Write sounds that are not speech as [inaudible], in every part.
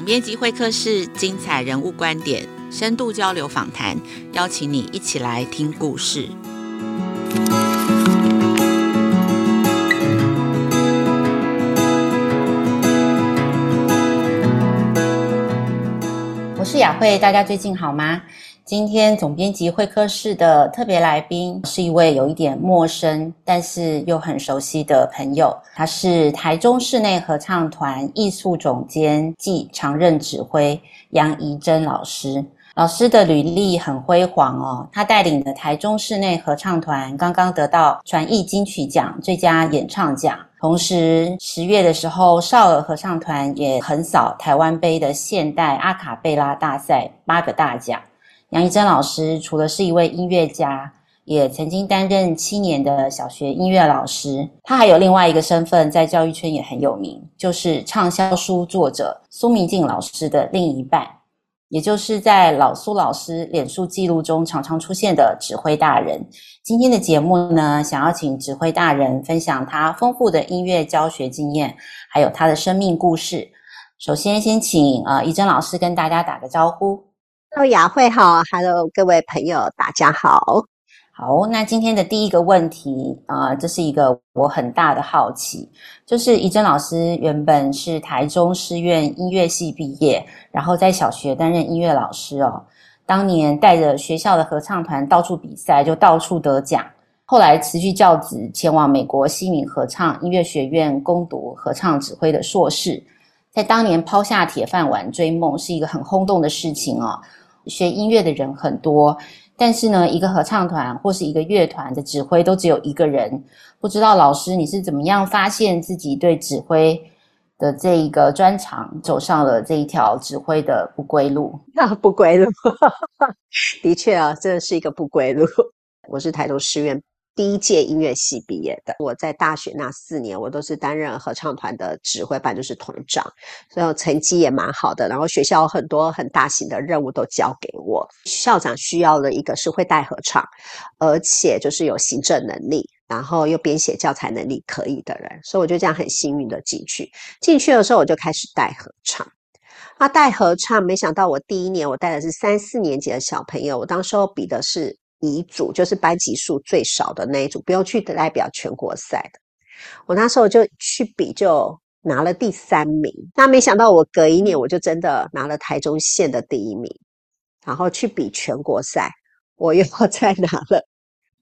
总编辑会客室，精彩人物观点，深度交流访谈，邀请你一起来听故事。我是雅慧，大家最近好吗？今天总编辑会客室的特别来宾是一位有一点陌生，但是又很熟悉的朋友。他是台中室内合唱团艺术总监暨常任指挥杨怡贞老师。老师的履历很辉煌哦，他带领的台中室内合唱团刚刚得到传艺金曲奖最佳演唱奖。同时，十月的时候，少儿合唱团也横扫台湾杯的现代阿卡贝拉大赛八个大奖。杨怡珍老师除了是一位音乐家，也曾经担任七年的小学音乐老师。他还有另外一个身份，在教育圈也很有名，就是畅销书作者苏明静老师的另一半，也就是在老苏老师脸书记录中常常出现的指挥大人。今天的节目呢，想要请指挥大人分享他丰富的音乐教学经验，还有他的生命故事。首先，先请呃怡珍老师跟大家打个招呼。Hello，雅慧好，Hello，各位朋友，大家好。好，那今天的第一个问题啊、这是一个我很大的好奇，就是怡珍老师原本是台中师院音乐系毕业，然后在小学担任音乐老师哦。当年带着学校的合唱团到处比赛，就到处得奖。后来辞去教职，前往美国西敏合唱音乐学院攻读合唱指挥的硕士。在当年抛下铁饭碗追梦，是一个很轰动的事情哦。学音乐的人很多，但是呢，一个合唱团或是一个乐团的指挥都只有一个人。不知道老师你是怎么样发现自己对指挥的这一个专长，走上了这一条指挥的不归路？啊，不归路，[laughs] 的确啊，这是一个不归路。我是台中师院。第一届音乐系毕业的，我在大学那四年，我都是担任合唱团的指挥班，就是团长，所以成绩也蛮好的。然后学校很多很大型的任务都交给我。校长需要的一个是会带合唱，而且就是有行政能力，然后又编写教材能力可以的人，所以我就这样很幸运的进去。进去的时候我就开始带合唱。那带合唱，没想到我第一年我带的是三四年级的小朋友，我当时候比的是。乙组就是班级数最少的那一组，不用去代表全国赛的。我那时候就去比，就拿了第三名。那没想到我隔一年，我就真的拿了台中县的第一名。然后去比全国赛，我又再拿了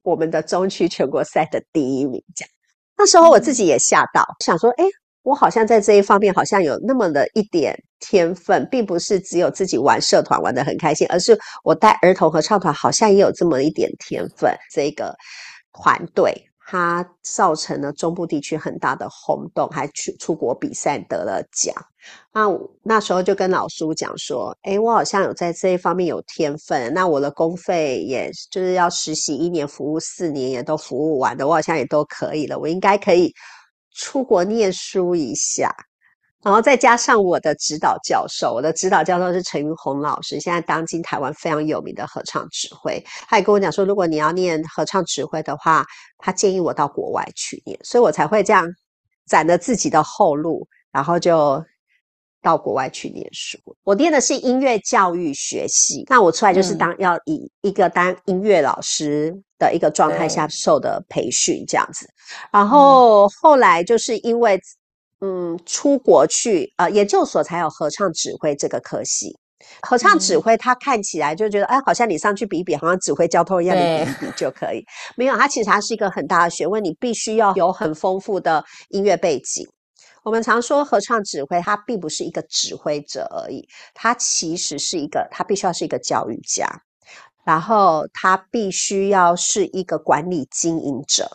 我们的中区全国赛的第一名。这样，那时候我自己也吓到，想说：哎。我好像在这一方面好像有那么的一点天分，并不是只有自己玩社团玩得很开心，而是我带儿童合唱团好像也有这么一点天分。这个团队它造成了中部地区很大的轰动，还去出国比赛得了奖。那那时候就跟老苏讲说：“诶，我好像有在这一方面有天分，那我的公费也就是要实习一年，服务四年也都服务完的，我好像也都可以了，我应该可以。”出国念书一下，然后再加上我的指导教授，我的指导教授是陈云红老师，现在当今台湾非常有名的合唱指挥。他也跟我讲说，如果你要念合唱指挥的话，他建议我到国外去念，所以我才会这样攒了自己的后路，然后就到国外去念书。我念的是音乐教育学系，那我出来就是当、嗯、要以一个当音乐老师。的一个状态下受的培训这样子，然后后来就是因为嗯出国去呃研究所才有合唱指挥这个科系。合唱指挥他看起来就觉得哎，好像你上去比比，好像指挥交通一样，你比一比就可以。没有，它其实它是一个很大的学问，你必须要有很丰富的音乐背景。我们常说合唱指挥，他并不是一个指挥者而已，他其实是一个，他必须要是一个教育家。然后他必须要是一个管理经营者，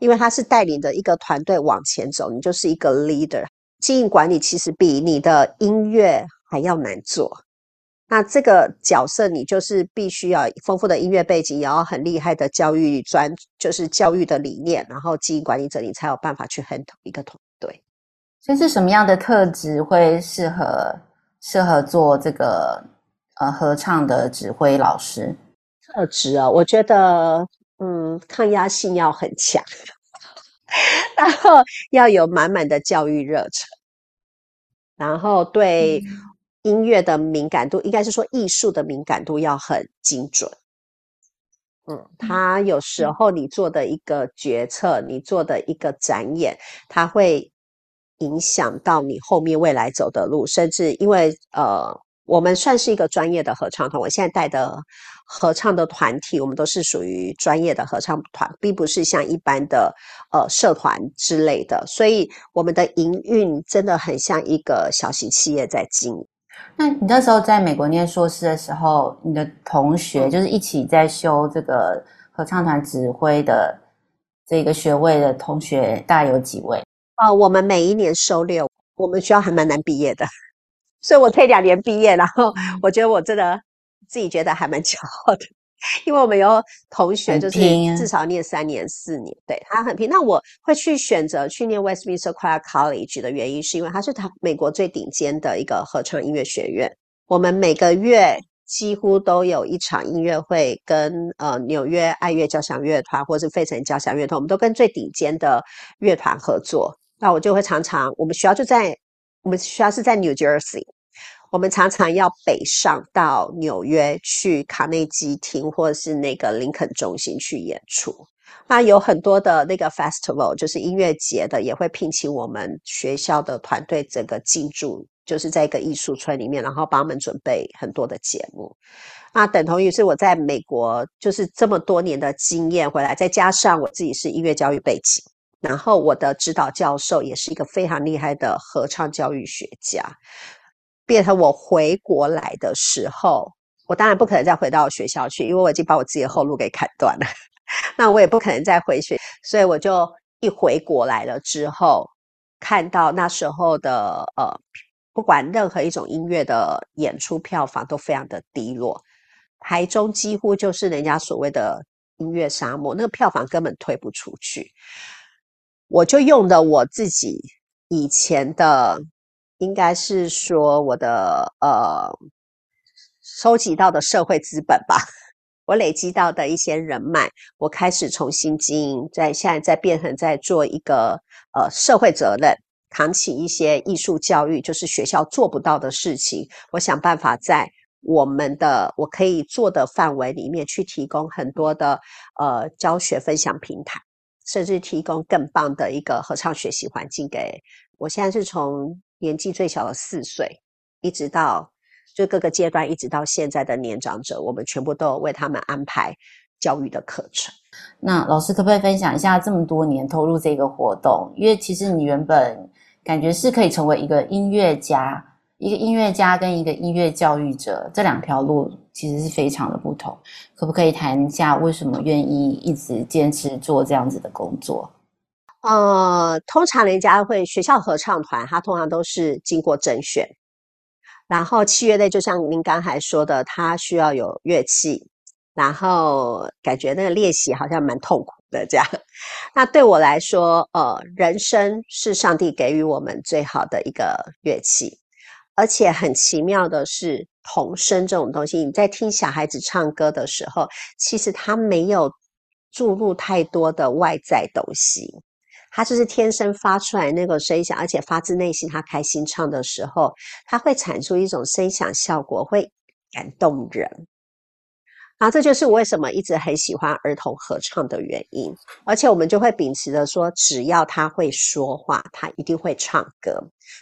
因为他是带领着一个团队往前走，你就是一个 leader。经营管理其实比你的音乐还要难做。那这个角色你就是必须要丰富的音乐背景，也要很厉害的教育专，就是教育的理念，然后经营管理者，你才有办法去 handle 一个团。所以是什么样的特质会适合适合做这个呃合唱的指挥老师？特质啊，我觉得，嗯，抗压性要很强，[laughs] 然后要有满满的教育热忱，然后对音乐的敏感度，应该是说艺术的敏感度要很精准。嗯，他有时候你做的一个决策，你做的一个展演，他会影响到你后面未来走的路，甚至因为呃，我们算是一个专业的合唱团，我现在带的合唱的团体，我们都是属于专业的合唱团，并不是像一般的呃社团之类的，所以我们的营运真的很像一个小型企业在经营。那你那时候在美国念硕士的时候，你的同学就是一起在修这个合唱团指挥的这个学位的同学，大概有几位？哦，我们每一年收六，我们学校还蛮难毕业的，所以我这两年毕业，然后我觉得我真的自己觉得还蛮骄傲的。因为我们有同学，就是至少念三年、四年，对，他很拼。那我会去选择去念 Westminster Choir College 的原因，是因为它是他美国最顶尖的一个合唱音乐学院。我们每个月几乎都有一场音乐会，跟呃纽约爱乐交响乐团或是费城交响乐团，我们都跟最顶尖的乐团合作。那我就会常常，我们学校就在我们学校是在 New Jersey。我们常常要北上到纽约去卡内基厅或者是那个林肯中心去演出。那有很多的那个 festival，就是音乐节的，也会聘请我们学校的团队整个进驻，就是在一个艺术村里面，然后帮我们准备很多的节目。那等同于是我在美国就是这么多年的经验回来，再加上我自己是音乐教育背景，然后我的指导教授也是一个非常厉害的合唱教育学家。变成我回国来的时候，我当然不可能再回到学校去，因为我已经把我自己的后路给砍断了。[laughs] 那我也不可能再回学，所以我就一回国来了之后，看到那时候的呃，不管任何一种音乐的演出票房都非常的低落，台中几乎就是人家所谓的音乐沙漠，那个票房根本推不出去。我就用的我自己以前的。应该是说我的呃收集到的社会资本吧，[laughs] 我累积到的一些人脉，我开始重新经营，在现在在变成在做一个呃社会责任，扛起一些艺术教育，就是学校做不到的事情，我想办法在我们的我可以做的范围里面去提供很多的呃教学分享平台，甚至提供更棒的一个合唱学习环境给我。现在是从。年纪最小的四岁，一直到就各个阶段，一直到现在的年长者，我们全部都为他们安排教育的课程。那老师可不可以分享一下这么多年投入这个活动？因为其实你原本感觉是可以成为一个音乐家，一个音乐家跟一个音乐教育者这两条路其实是非常的不同。可不可以谈一下为什么愿意一直坚持做这样子的工作？呃，通常人家会学校合唱团，它通常都是经过甄选，然后器乐类就像您刚才说的，它需要有乐器，然后感觉那个练习好像蛮痛苦的这样。那对我来说，呃，人声是上帝给予我们最好的一个乐器，而且很奇妙的是，童声这种东西，你在听小孩子唱歌的时候，其实他没有注入太多的外在东西。他就是天生发出来那个声响，而且发自内心，他开心唱的时候，他会产出一种声响效果，会感动人。然后这就是我为什么一直很喜欢儿童合唱的原因。而且我们就会秉持着说，只要他会说话，他一定会唱歌。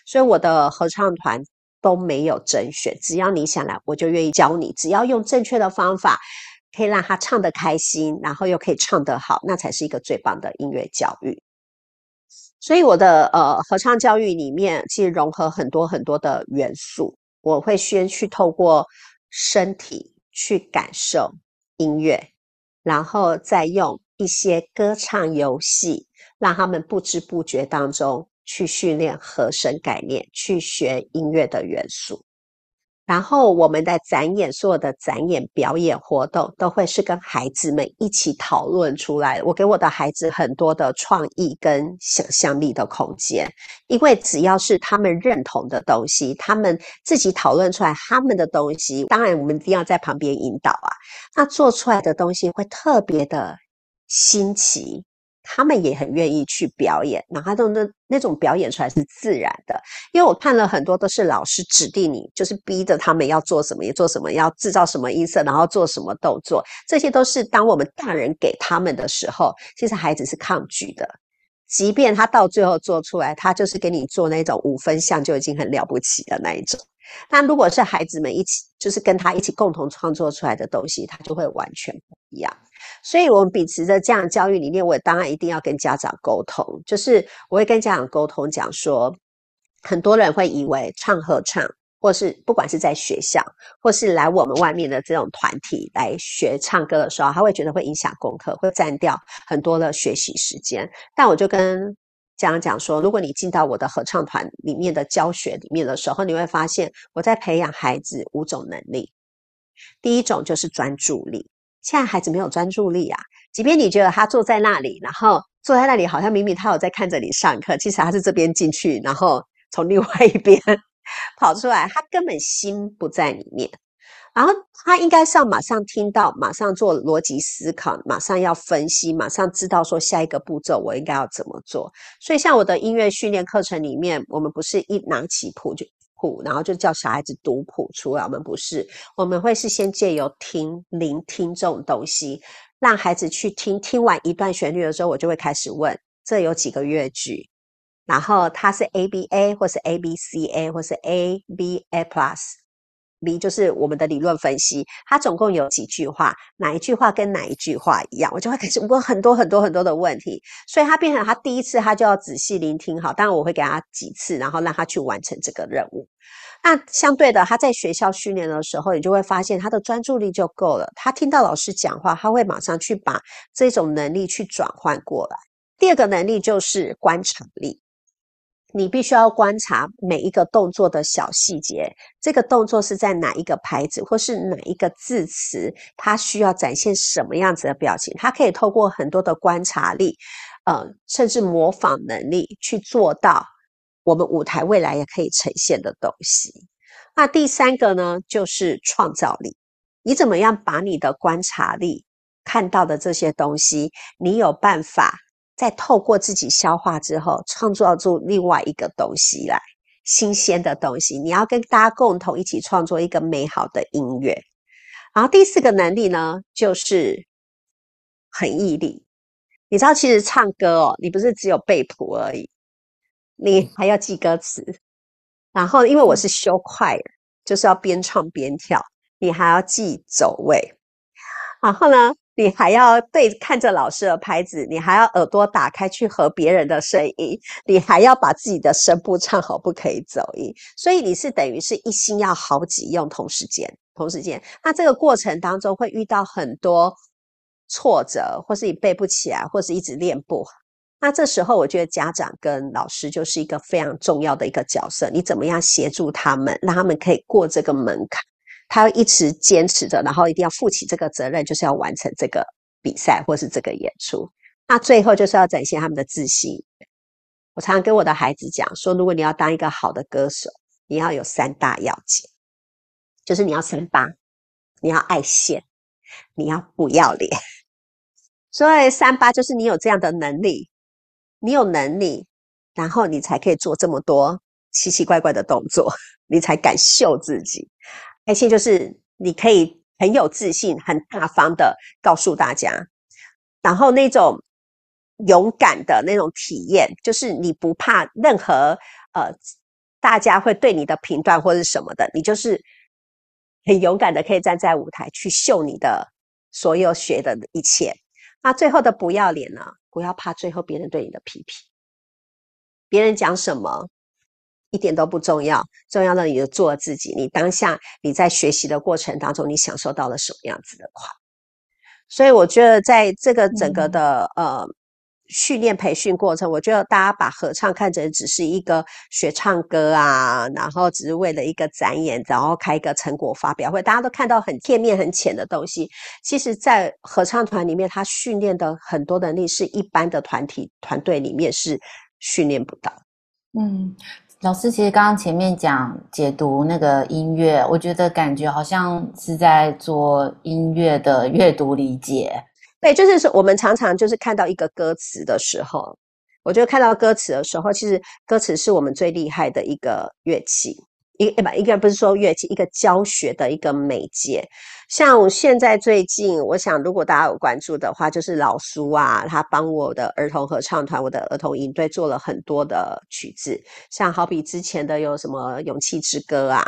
所以我的合唱团都没有甄选，只要你想来，我就愿意教你。只要用正确的方法，可以让他唱得开心，然后又可以唱得好，那才是一个最棒的音乐教育。所以我的呃合唱教育里面，其实融合很多很多的元素。我会先去透过身体去感受音乐，然后再用一些歌唱游戏，让他们不知不觉当中去训练和声概念，去学音乐的元素。然后我们的展演，所有的展演表演活动都会是跟孩子们一起讨论出来。我给我的孩子很多的创意跟想象力的空间，因为只要是他们认同的东西，他们自己讨论出来他们的东西，当然我们一定要在旁边引导啊。那做出来的东西会特别的新奇。他们也很愿意去表演，然后他那那种表演出来是自然的。因为我看了很多都是老师指定你，就是逼着他们要做什么也做什么，要制造什么音色，然后做什么动作，这些都是当我们大人给他们的时候，其实孩子是抗拒的。即便他到最后做出来，他就是给你做那种五分像就已经很了不起的那一种。但如果是孩子们一起，就是跟他一起共同创作出来的东西，他就会完全不一样。所以，我们秉持着这样教育理念，我当然一定要跟家长沟通。就是我会跟家长沟通，讲说，很多人会以为唱合唱，或是不管是在学校，或是来我们外面的这种团体来学唱歌的时候，他会觉得会影响功课，会占掉很多的学习时间。但我就跟家长讲说，如果你进到我的合唱团里面的教学里面的时候，你会发现我在培养孩子五种能力。第一种就是专注力。现在孩子没有专注力啊，即便你觉得他坐在那里，然后坐在那里好像明明他有在看着你上课，其实他是这边进去，然后从另外一边跑出来，他根本心不在里面。然后他应该是要马上听到，马上做逻辑思考，马上要分析，马上知道说下一个步骤我应该要怎么做。所以像我的音乐训练课程里面，我们不是一拿起谱就谱，然后就叫小孩子读谱出来，我们不是，我们会是先借由听、聆听这种东西，让孩子去听，听完一段旋律的时候，我就会开始问，这有几个乐句，然后它是 A B A 或是 A B C A 或是 A B A Plus。B 就是我们的理论分析，它总共有几句话，哪一句话跟哪一句话一样，我就会开始问很多很多很多的问题，所以他变成他第一次他就要仔细聆听好，当然我会给他几次，然后让他去完成这个任务。那相对的，他在学校训练的时候，你就会发现他的专注力就够了，他听到老师讲话，他会马上去把这种能力去转换过来。第二个能力就是观察力。你必须要观察每一个动作的小细节，这个动作是在哪一个牌子，或是哪一个字词，它需要展现什么样子的表情？它可以透过很多的观察力，呃，甚至模仿能力去做到我们舞台未来也可以呈现的东西。那第三个呢，就是创造力。你怎么样把你的观察力看到的这些东西，你有办法？再透过自己消化之后，创造出另外一个东西来，新鲜的东西。你要跟大家共同一起创作一个美好的音乐。然后第四个能力呢，就是很毅力。你知道，其实唱歌哦，你不是只有背谱而已，你还要记歌词。然后，因为我是修快，就是要边唱边跳，你还要记走位。然后呢，你还要对看着老师的拍子，你还要耳朵打开去和别人的声音，你还要把自己的声部唱好，不可以走音。所以你是等于是一心要好几用，同时间，同时间。那这个过程当中会遇到很多挫折，或是你背不起来，或是一直练不好。那这时候我觉得家长跟老师就是一个非常重要的一个角色。你怎么样协助他们，让他们可以过这个门槛？他一直坚持着，然后一定要负起这个责任，就是要完成这个比赛或是这个演出。那最后就是要展现他们的自信。我常常跟我的孩子讲说，如果你要当一个好的歌手，你要有三大要件，就是你要三八，你要爱现，你要不要脸。所以三八就是你有这样的能力，你有能力，然后你才可以做这么多奇奇怪怪的动作，你才敢秀自己。爱心就是你可以很有自信、很大方的告诉大家，然后那种勇敢的那种体验，就是你不怕任何呃大家会对你的评断或是什么的，你就是很勇敢的可以站在舞台去秀你的所有学的一切。那最后的不要脸呢？不要怕最后别人对你的批评，别人讲什么？一点都不重要，重要的你就做自己。你当下你在学习的过程当中，你享受到了什么样子的快？所以我觉得在这个整个的、嗯、呃训练培训过程，我觉得大家把合唱看成只是一个学唱歌啊，然后只是为了一个展演，然后开一个成果发表会，大家都看到很片面、很浅的东西。其实，在合唱团里面，他训练的很多能力是一般的团体团队里面是训练不到。嗯。老师，其实刚刚前面讲解读那个音乐，我觉得感觉好像是在做音乐的阅读理解。对，就是说我们常常就是看到一个歌词的时候，我觉得看到歌词的时候，其实歌词是我们最厉害的一个乐器。一不，一个不是说乐器，一个教学的一个媒介。像现在最近，我想如果大家有关注的话，就是老苏啊，他帮我的儿童合唱团、我的儿童营队做了很多的曲子，像好比之前的有什么《勇气之歌》啊。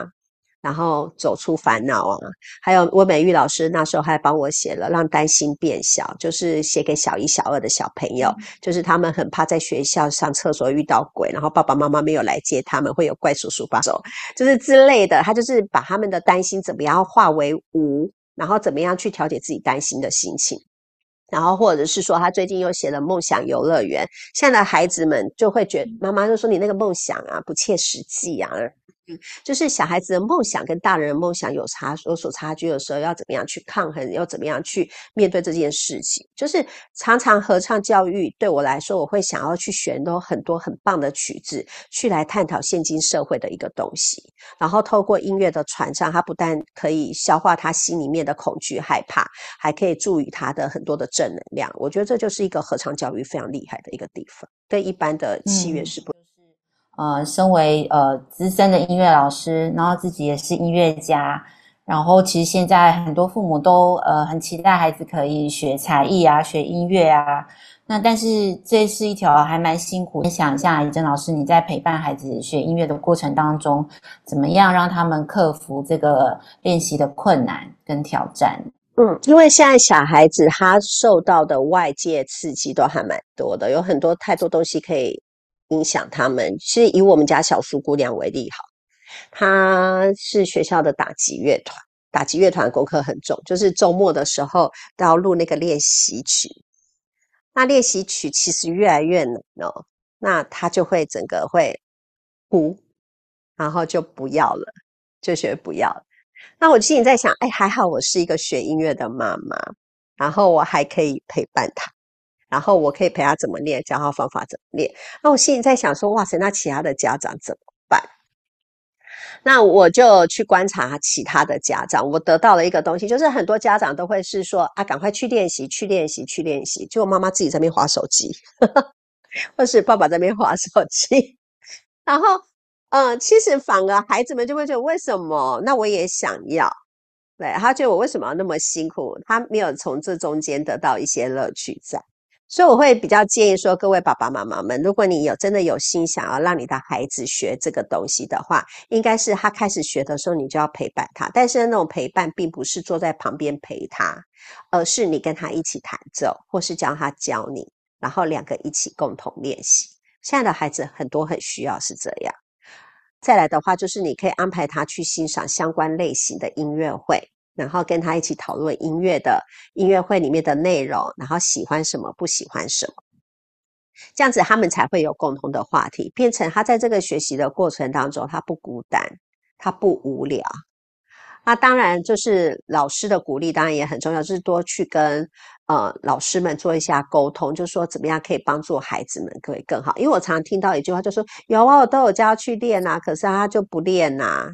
然后走出烦恼啊，还有温美玉老师那时候还帮我写了《让担心变小》，就是写给小一、小二的小朋友，嗯、就是他们很怕在学校上厕所遇到鬼，然后爸爸妈妈没有来接他们，会有怪叔叔把手，就是之类的。他就是把他们的担心怎么样化为无，然后怎么样去调节自己担心的心情。然后或者是说，他最近又写了《梦想游乐园》，现在的孩子们就会觉得妈妈就说你那个梦想啊不切实际啊。嗯，就是小孩子的梦想跟大人的梦想有差有所差距的时候，要怎么样去抗衡，要怎么样去面对这件事情？就是常常合唱教育对我来说，我会想要去选都很多很棒的曲子，去来探讨现今社会的一个东西。然后透过音乐的传唱，他不但可以消化他心里面的恐惧害怕，还可以助于他的很多的正能量。我觉得这就是一个合唱教育非常厉害的一个地方，跟一般的器乐是不。呃，身为呃资深的音乐老师，然后自己也是音乐家，然后其实现在很多父母都呃很期待孩子可以学才艺啊，学音乐啊。那但是这是一条还蛮辛苦。你想一下，怡珍老师，你在陪伴孩子学音乐的过程当中，怎么样让他们克服这个练习的困难跟挑战？嗯，因为现在小孩子他受到的外界刺激都还蛮多的，有很多太多东西可以。影响他们，是以我们家小苏姑娘为例，好，她是学校的打击乐团，打击乐团功课很重，就是周末的时候都要录那个练习曲。那练习曲其实越来越难哦，那她就会整个会哭，然后就不要了，就学不要了。那我心里在想，哎，还好我是一个学音乐的妈妈，然后我还可以陪伴她。然后我可以陪他怎么练，教他方法怎么练。那我心里在想说，哇塞，那其他的家长怎么办？那我就去观察其他的家长，我得到了一个东西，就是很多家长都会是说啊，赶快去练习，去练习，去练习。就妈妈自己在那边划手机，呵呵，或是爸爸在那边划手机。然后，嗯、其实反而孩子们就会觉得，为什么？那我也想要。对，他觉得我为什么要那么辛苦？他没有从这中间得到一些乐趣在。所以我会比较建议说，各位爸爸妈妈们，如果你有真的有心想要让你的孩子学这个东西的话，应该是他开始学的时候，你就要陪伴他。但是那种陪伴，并不是坐在旁边陪他，而是你跟他一起弹奏，或是教他教你，然后两个一起共同练习。现在的孩子很多很需要是这样。再来的话，就是你可以安排他去欣赏相关类型的音乐会。然后跟他一起讨论音乐的音乐会里面的内容，然后喜欢什么，不喜欢什么，这样子他们才会有共同的话题，变成他在这个学习的过程当中，他不孤单，他不无聊。那当然就是老师的鼓励，当然也很重要，就是多去跟呃老师们做一下沟通，就是说怎么样可以帮助孩子们可以更好。因为我常常听到一句话，就说有啊，我都有叫他去练啊，可是他就不练呐。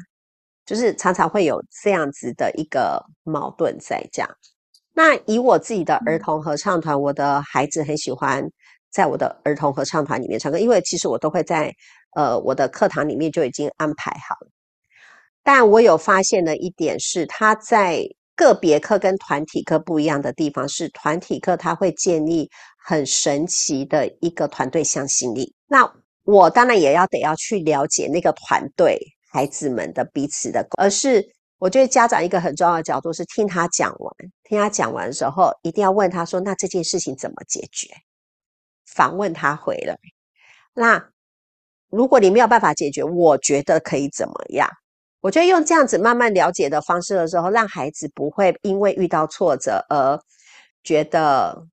就是常常会有这样子的一个矛盾在这样。那以我自己的儿童合唱团，我的孩子很喜欢在我的儿童合唱团里面唱歌，因为其实我都会在呃我的课堂里面就已经安排好了。但我有发现的一点是，他在个别课跟团体课不一样的地方是，团体课他会建立很神奇的一个团队向心力。那我当然也要得要去了解那个团队。孩子们的彼此的，而是我觉得家长一个很重要的角度是听他讲完，听他讲完的时候，一定要问他说：“那这件事情怎么解决？”反问他回来。那如果你没有办法解决，我觉得可以怎么样？我觉得用这样子慢慢了解的方式的时候，让孩子不会因为遇到挫折而觉得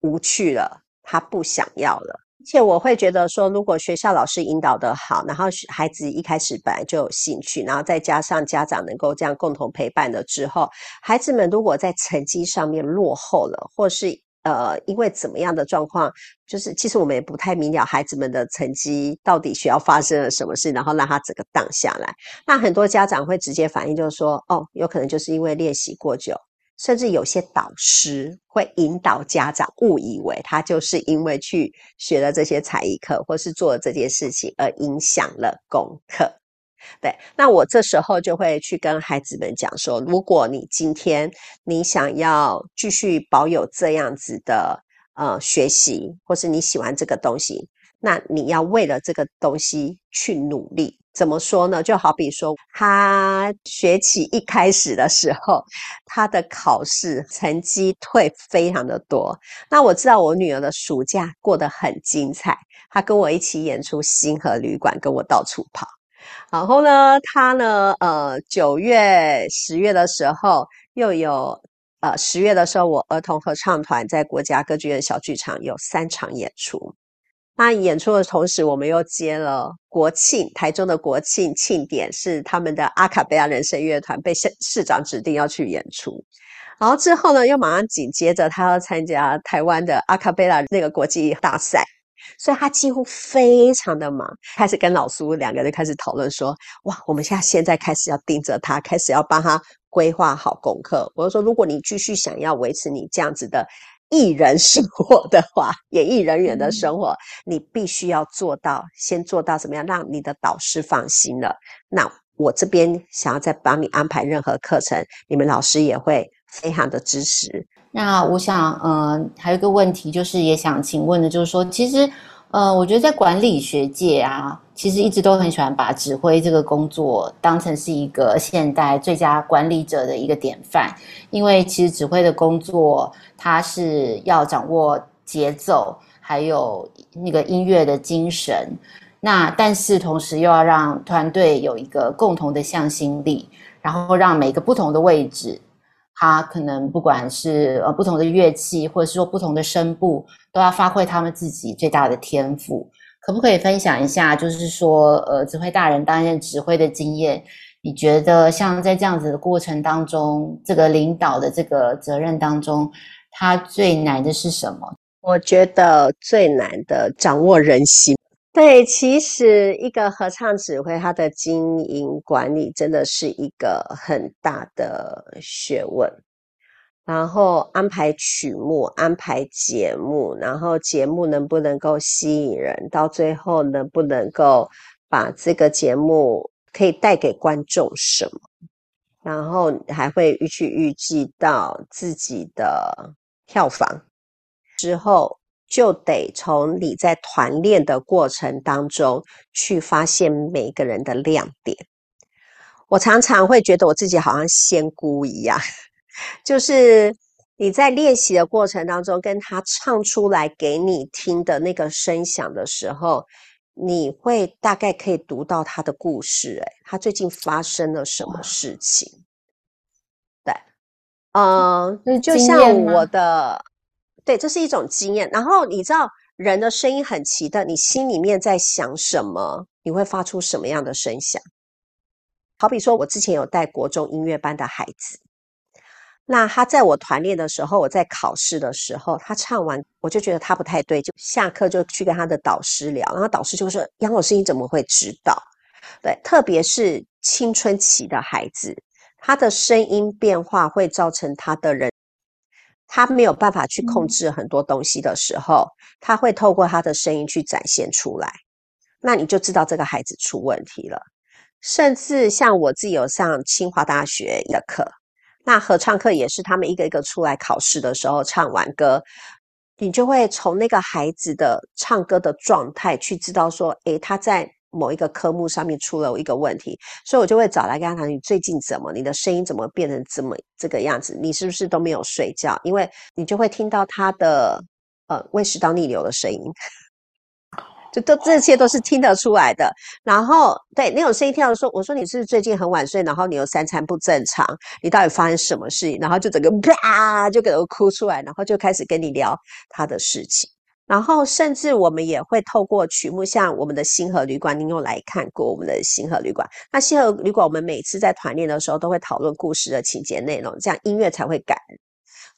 无趣了，他不想要了。而且我会觉得说，如果学校老师引导的好，然后孩子一开始本来就有兴趣，然后再加上家长能够这样共同陪伴了之后，孩子们如果在成绩上面落后了，或是呃因为怎么样的状况，就是其实我们也不太明了孩子们的成绩到底学校发生了什么事，然后让他整个荡下来。那很多家长会直接反映就是说，哦，有可能就是因为练习过久，甚至有些导师会引导家长误以为他就是因为去学了这些才艺课，或是做了这件事情而影响了功课。对，那我这时候就会去跟孩子们讲说，如果你今天你想要继续保有这样子的呃学习，或是你喜欢这个东西，那你要为了这个东西去努力。怎么说呢？就好比说，他学期一开始的时候，他的考试成绩退非常的多。那我知道我女儿的暑假过得很精彩，她跟我一起演出《星河旅馆》，跟我到处跑。然后呢，她呢，呃，九月、十月的时候又有，呃，十月的时候，我儿童合唱团在国家歌剧院小剧场有三场演出。那演出的同时，我们又接了国庆，台中的国庆庆典是他们的阿卡贝拉人声乐团被市市长指定要去演出，然后之后呢，又马上紧接着他要参加台湾的阿卡贝拉那个国际大赛，所以他几乎非常的忙，开始跟老苏两个人开始讨论说，哇，我们现在现在开始要盯着他，开始要帮他规划好功课。我就说，如果你继续想要维持你这样子的。艺人生活的话，[laughs] 演艺人员的生活，你必须要做到，先做到怎么样，让你的导师放心了。那我这边想要再帮你安排任何课程，你们老师也会非常的支持。那我想，嗯、呃，还有一个问题，就是也想请问的，就是说，其实。呃，我觉得在管理学界啊，其实一直都很喜欢把指挥这个工作当成是一个现代最佳管理者的一个典范，因为其实指挥的工作，它是要掌握节奏，还有那个音乐的精神，那但是同时又要让团队有一个共同的向心力，然后让每个不同的位置。他可能不管是呃不同的乐器，或者是说不同的声部，都要发挥他们自己最大的天赋。可不可以分享一下，就是说呃指挥大人担任指挥的经验？你觉得像在这样子的过程当中，这个领导的这个责任当中，他最难的是什么？我觉得最难的掌握人心。对，其实一个合唱指挥，他的经营管理真的是一个很大的学问。然后安排曲目，安排节目，然后节目能不能够吸引人，到最后能不能够把这个节目可以带给观众什么，然后还会去预计到自己的票房之后。就得从你在团练的过程当中去发现每个人的亮点。我常常会觉得我自己好像仙姑一样，就是你在练习的过程当中，跟他唱出来给你听的那个声响的时候，你会大概可以读到他的故事。诶，他最近发生了什么事情？对，嗯，就像我的。对，这是一种经验。然后你知道，人的声音很奇特，你心里面在想什么，你会发出什么样的声响。好比说，我之前有带国中音乐班的孩子，那他在我团练的时候，我在考试的时候，他唱完，我就觉得他不太对，就下课就去跟他的导师聊，然后导师就说：“杨老师，你怎么会知道？”对，特别是青春期的孩子，他的声音变化会造成他的人。他没有办法去控制很多东西的时候，他会透过他的声音去展现出来，那你就知道这个孩子出问题了。甚至像我自己有上清华大学的课，那合唱课也是他们一个一个出来考试的时候唱完歌，你就会从那个孩子的唱歌的状态去知道说，诶，他在。某一个科目上面出了一个问题，所以我就会找来跟他谈：你最近怎么？你的声音怎么变成这么这个样子？你是不是都没有睡觉？因为你就会听到他的呃胃食道逆流的声音，就都这些都是听得出来的。然后对那种声音听到说，我说你是是最近很晚睡？然后你有三餐不正常？你到底发生什么事情？然后就整个啪就给我哭出来，然后就开始跟你聊他的事情。然后，甚至我们也会透过曲目，像我们的星河旅馆，您有来看过我们的星河旅馆？那星河旅馆，我们每次在团练的时候，都会讨论故事的情节内容，这样音乐才会感人。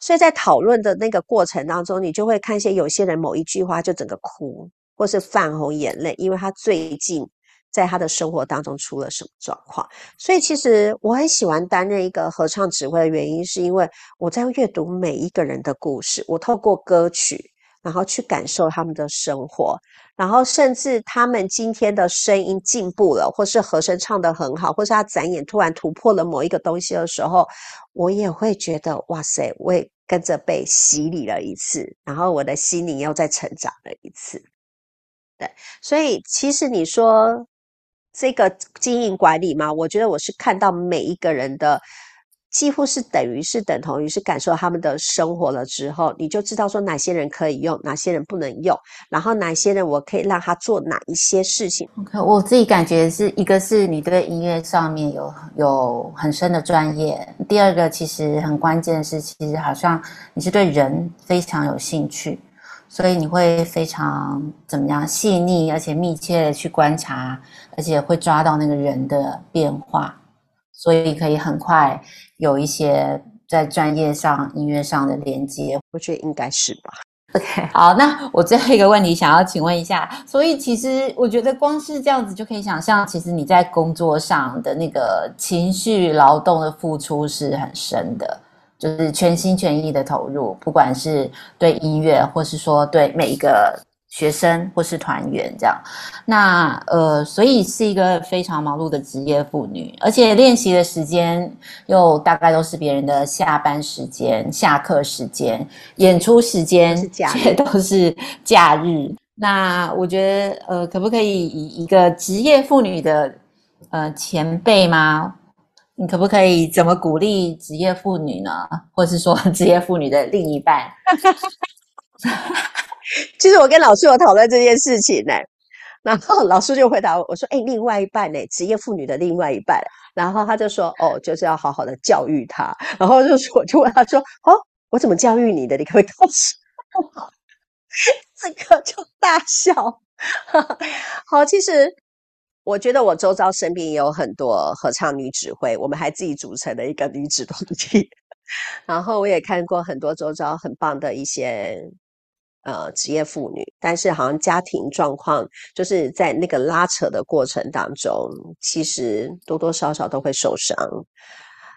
所以在讨论的那个过程当中，你就会看见有些人某一句话就整个哭，或是泛红眼泪，因为他最近在他的生活当中出了什么状况。所以其实我很喜欢担任一个合唱指挥的原因，是因为我在阅读每一个人的故事，我透过歌曲，然后去感受他们的生活，然后甚至他们今天的声音进步了，或是和声唱得很好，或是他展演突然突破了某一个东西的时候，我也会觉得哇塞，我也跟着被洗礼了一次，然后我的心灵又再成长了一次。所以其实你说这个经营管理嘛，我觉得我是看到每一个人的，几乎是等于是等同于是感受他们的生活了之后，你就知道说哪些人可以用，哪些人不能用，然后哪些人我可以让他做哪一些事情。OK，我自己感觉是一个是你对音乐上面有有很深的专业，第二个其实很关键的是，其实好像你是对人非常有兴趣。所以你会非常怎么样细腻，而且密切的去观察，而且会抓到那个人的变化，所以可以很快有一些在专业上、音乐上的连接。我觉得应该是吧。OK，好，那我最后一个问题想要请问一下，所以其实我觉得光是这样子就可以想象，其实你在工作上的那个情绪劳动的付出是很深的。就是全心全意的投入，不管是对音乐，或是说对每一个学生或是团员这样。那呃，所以是一个非常忙碌的职业妇女，而且练习的时间又大概都是别人的下班时间、下课时间、演出时间，却都是假日。那我觉得呃，可不可以以一个职业妇女的呃前辈吗？你可不可以怎么鼓励职业妇女呢？[laughs] 或是说 [laughs] 职业妇女的另一半？其 [laughs] 实我跟老师有讨论这件事情呢，然后老师就回答我，我说：“哎，另外一半呢？职业妇女的另外一半。”然后他就说：“哦，就是要好好的教育他。”然后就说，我就问他说：“哦，我怎么教育你的？你可不可以告诉我？”这个就大笑。好，其实。我觉得我周遭身边也有很多合唱女指挥，我们还自己组成了一个女子团体。然后我也看过很多周遭很棒的一些呃职业妇女，但是好像家庭状况就是在那个拉扯的过程当中，其实多多少少都会受伤。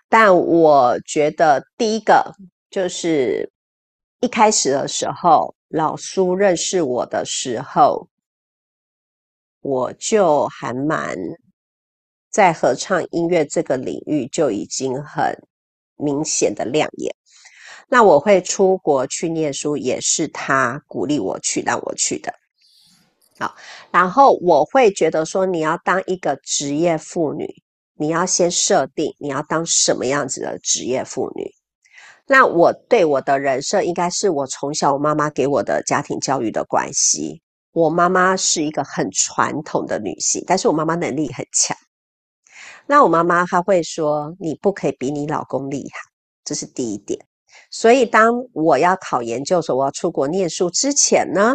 但我觉得第一个就是一开始的时候，老苏认识我的时候。我就还蛮在合唱音乐这个领域就已经很明显的亮眼。那我会出国去念书，也是他鼓励我去，让我去的。好，然后我会觉得说，你要当一个职业妇女，你要先设定你要当什么样子的职业妇女。那我对我的人设，应该是我从小我妈妈给我的家庭教育的关系。我妈妈是一个很传统的女性，但是我妈妈能力很强。那我妈妈她会说：“你不可以比你老公厉害。”这是第一点。所以当我要考研究所，我要出国念书之前呢，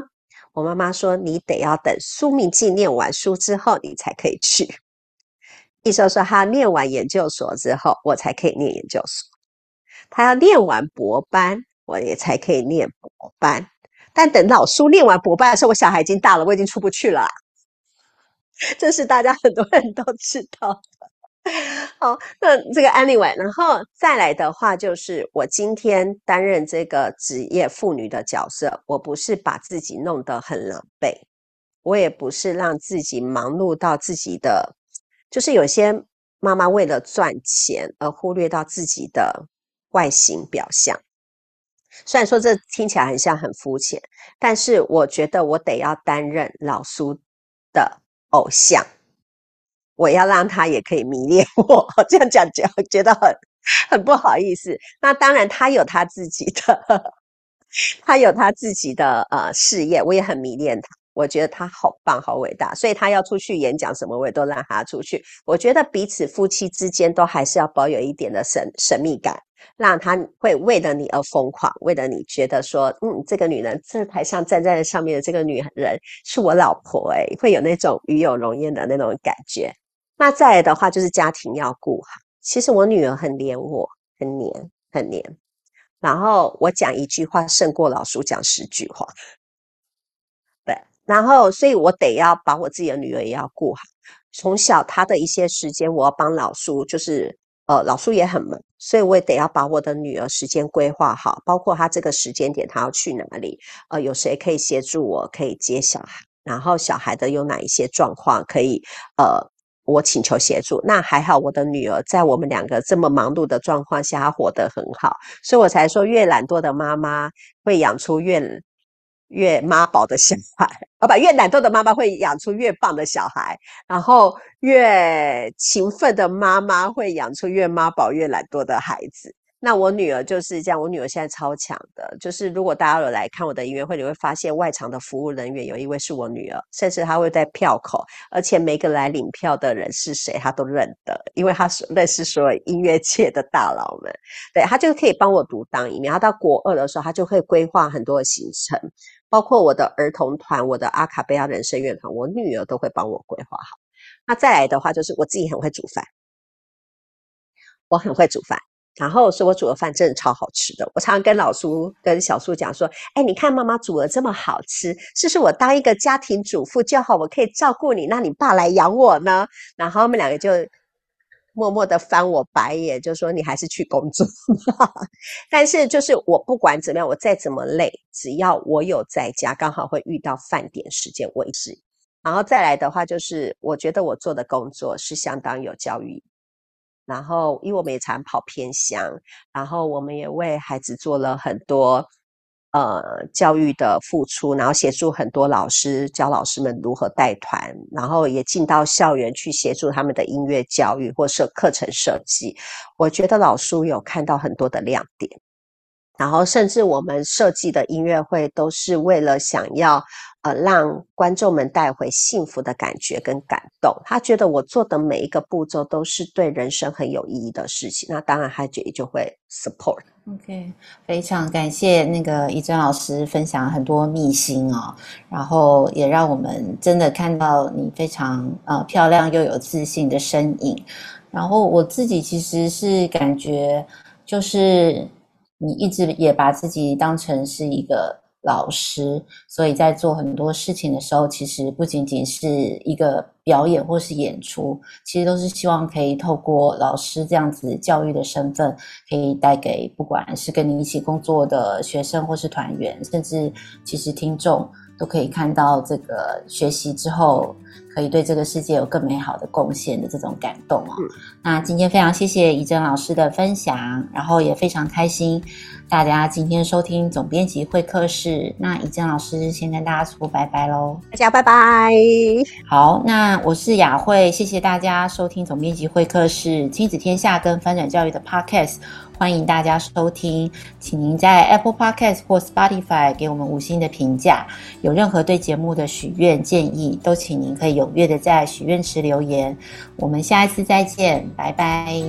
我妈妈说：“你得要等苏铭记念完书之后，你才可以去。”意思说，她念完研究所之后，我才可以念研究所。她要念完博班，我也才可以念博班。但等老苏念完博拜的时候，我小孩已经大了，我已经出不去了。[laughs] 这是大家很多人都知道的。好，那这个 anyway，然后再来的话，就是我今天担任这个职业妇女的角色，我不是把自己弄得很狼狈，我也不是让自己忙碌到自己的，就是有些妈妈为了赚钱而忽略到自己的外形表象。虽然说这听起来很像很肤浅，但是我觉得我得要担任老苏的偶像，我要让他也可以迷恋我。[laughs] 这样讲讲觉得很很不好意思。那当然他有他自己的，[laughs] 他有他自己的呃事业，我也很迷恋他。我觉得他好棒，好伟大，所以他要出去演讲什么，我也都让他出去。我觉得彼此夫妻之间都还是要保有一点的神神秘感。让他会为了你而疯狂，为了你觉得说，嗯，这个女人，这台上站在上面的这个女人是我老婆，诶，会有那种与有荣焉的那种感觉。那再来的话，就是家庭要顾好。其实我女儿很黏我，很黏，很黏。然后我讲一句话胜过老叔讲十句话。对，然后所以我得要把我自己的女儿也要顾好。从小她的一些时间，我要帮老叔，就是呃，老叔也很忙，所以我也得要把我的女儿时间规划好，包括她这个时间点她要去哪里，呃，有谁可以协助我，可以接小孩，然后小孩的有哪一些状况可以呃，我请求协助。那还好，我的女儿在我们两个这么忙碌的状况下，她活得很好，所以我才说，越懒惰的妈妈会养出越。越妈宝的小孩，啊不，越懒惰的妈妈会养出越棒的小孩，然后越勤奋的妈妈会养出越妈宝越懒惰的孩子。那我女儿就是这样，我女儿现在超强的，就是如果大家有来看我的音乐会，你会发现外场的服务人员有一位是我女儿，甚至她会在票口，而且每个来领票的人是谁，她都认得，因为她是认识所有音乐界的大佬们。对，她就可以帮我独当一面。她到国二的时候，她就会规划很多的行程，包括我的儿童团、我的阿卡贝拉人生乐团，我女儿都会帮我规划好。那再来的话，就是我自己很会煮饭，我很会煮饭。然后说我煮的饭真的超好吃的，我常常跟老苏跟小苏讲说，哎，你看妈妈煮的这么好吃，是不是我当一个家庭主妇就好，我可以照顾你，那你爸来养我呢？然后他们两个就默默的翻我白眼，就说你还是去工作。[laughs] 但是就是我不管怎么样，我再怎么累，只要我有在家，刚好会遇到饭点时间为止。然后再来的话，就是我觉得我做的工作是相当有教育。然后，因为我们也常跑偏乡，然后我们也为孩子做了很多呃教育的付出，然后协助很多老师教老师们如何带团，然后也进到校园去协助他们的音乐教育或是课程设计。我觉得老苏有看到很多的亮点，然后甚至我们设计的音乐会都是为了想要。呃，让观众们带回幸福的感觉跟感动。他觉得我做的每一个步骤都是对人生很有意义的事情，那当然他就就会 support。OK，非常感谢那个怡珍老师分享很多秘辛哦，然后也让我们真的看到你非常呃漂亮又有自信的身影。然后我自己其实是感觉，就是你一直也把自己当成是一个。老师，所以在做很多事情的时候，其实不仅仅是一个表演或是演出，其实都是希望可以透过老师这样子教育的身份，可以带给不管是跟你一起工作的学生或是团员，甚至其实听众都可以看到这个学习之后，可以对这个世界有更美好的贡献的这种感动哦。嗯。那今天非常谢谢怡珍老师的分享，然后也非常开心。大家今天收听总编辑会客室，那怡珍老师先跟大家说拜拜喽，大家拜拜。好，那我是雅慧，谢谢大家收听总编辑会客室亲子天下跟翻转教育的 Podcast，欢迎大家收听，请您在 Apple Podcast 或 Spotify 给我们五星的评价，有任何对节目的许愿建议，都请您可以踊跃的在许愿池留言，我们下一次再见，拜拜。